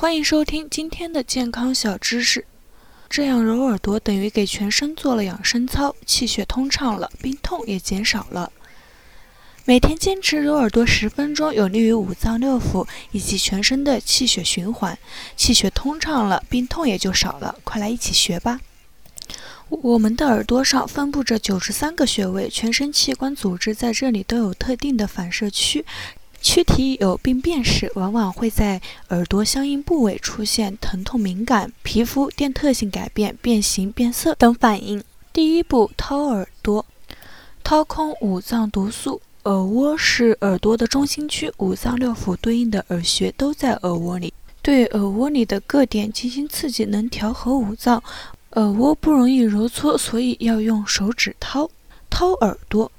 欢迎收听今天的健康小知识。这样揉耳朵等于给全身做了养生操，气血通畅了，病痛也减少了。每天坚持揉耳朵十分钟，有利于五脏六腑以及全身的气血循环，气血通畅了，病痛也就少了。快来一起学吧！我们的耳朵上分布着九十三个穴位，全身器官组织在这里都有特定的反射区。躯体有病变时，往往会在耳朵相应部位出现疼痛、敏感、皮肤电特性改变、变形、变色等反应。第一步，掏耳朵，掏空五脏毒素。耳蜗是耳朵的中心区，五脏六腑对应的耳穴都在耳蜗里。对耳蜗里的各点进行刺激，能调和五脏。耳蜗不容易揉搓，所以要用手指掏。掏耳朵，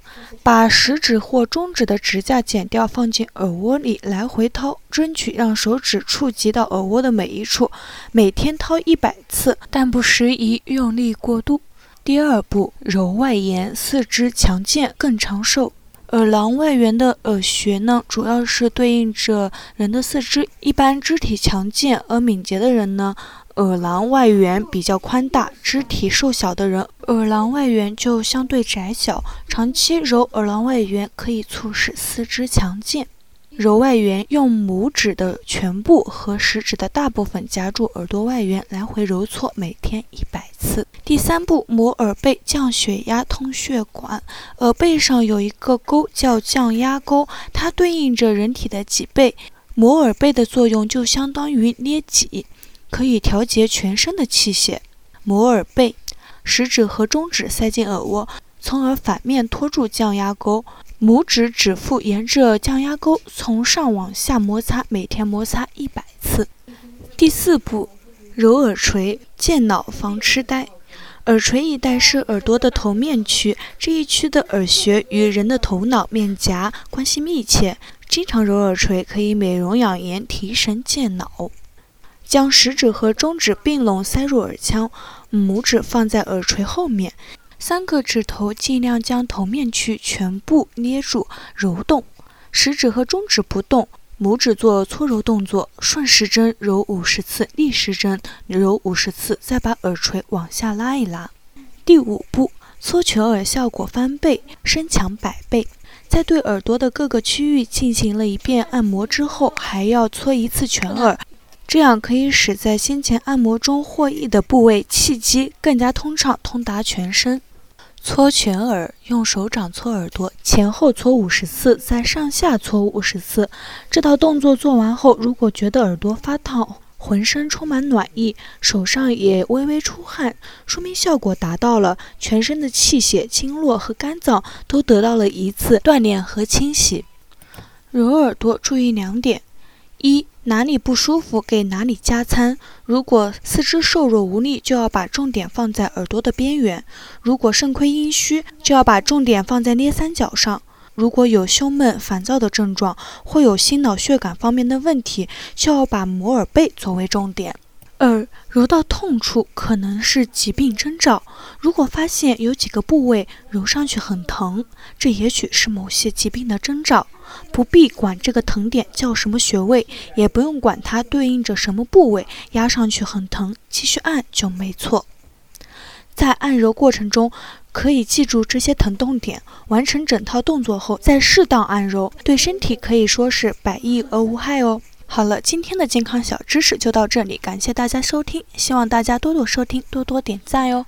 把食指或中指的指甲剪掉，放进耳蜗里来回掏，争取让手指触及到耳蜗的每一处。每天掏一百次，但不适宜用力过度。第二步，揉外沿，四肢强健更长寿。耳廊外缘的耳穴呢，主要是对应着人的四肢。一般肢体强健而敏捷的人呢。耳囊外缘比较宽大，肢体瘦小的人，耳囊外缘就相对窄小。长期揉耳囊外缘可以促使四肢强健。揉外缘，用拇指的全部和食指的大部分夹住耳朵外缘，来回揉搓，每天一百次。第三步，摩耳背，降血压，通血管。耳背上有一个沟叫降压沟，它对应着人体的脊背。摩耳背的作用就相当于捏脊。可以调节全身的气血。摩耳背，食指和中指塞进耳蜗，从而反面托住降压沟。拇指指腹沿着降压沟从上往下摩擦，每天摩擦一百次。第四步，揉耳垂，健脑防痴呆。耳垂一带是耳朵的头面区，这一区的耳穴与人的头脑面颊关系密切。经常揉耳垂可以美容养颜、提神健脑。将食指和中指并拢塞入耳腔，拇指放在耳垂后面，三个指头尽量将头面区全部捏住揉动，食指和中指不动，拇指做搓揉动作，顺时针揉五十次，逆时针揉五十次，再把耳垂往下拉一拉。第五步，搓全耳效果翻倍，身强百倍。在对耳朵的各个区域进行了一遍按摩之后，还要搓一次全耳。这样可以使在先前按摩中获益的部位气机更加通畅，通达全身。搓全耳，用手掌搓耳朵，前后搓五十次，再上下搓五十次。这套动作做完后，如果觉得耳朵发烫，浑身充满暖意，手上也微微出汗，说明效果达到了，全身的气血、经络和肝脏都得到了一次锻炼和清洗。揉耳朵注意两点：一。哪里不舒服，给哪里加餐。如果四肢瘦弱无力，就要把重点放在耳朵的边缘；如果肾亏阴虚，就要把重点放在捏三角上；如果有胸闷、烦躁的症状，或有心脑血管方面的问题，就要把摩耳背作为重点。二，揉到痛处可能是疾病征兆。如果发现有几个部位揉上去很疼，这也许是某些疾病的征兆。不必管这个疼点叫什么穴位，也不用管它对应着什么部位，压上去很疼，继续按就没错。在按揉过程中，可以记住这些疼痛点，完成整套动作后再适当按揉，对身体可以说是百益而无害哦。好了，今天的健康小知识就到这里，感谢大家收听，希望大家多多收听，多多点赞哟。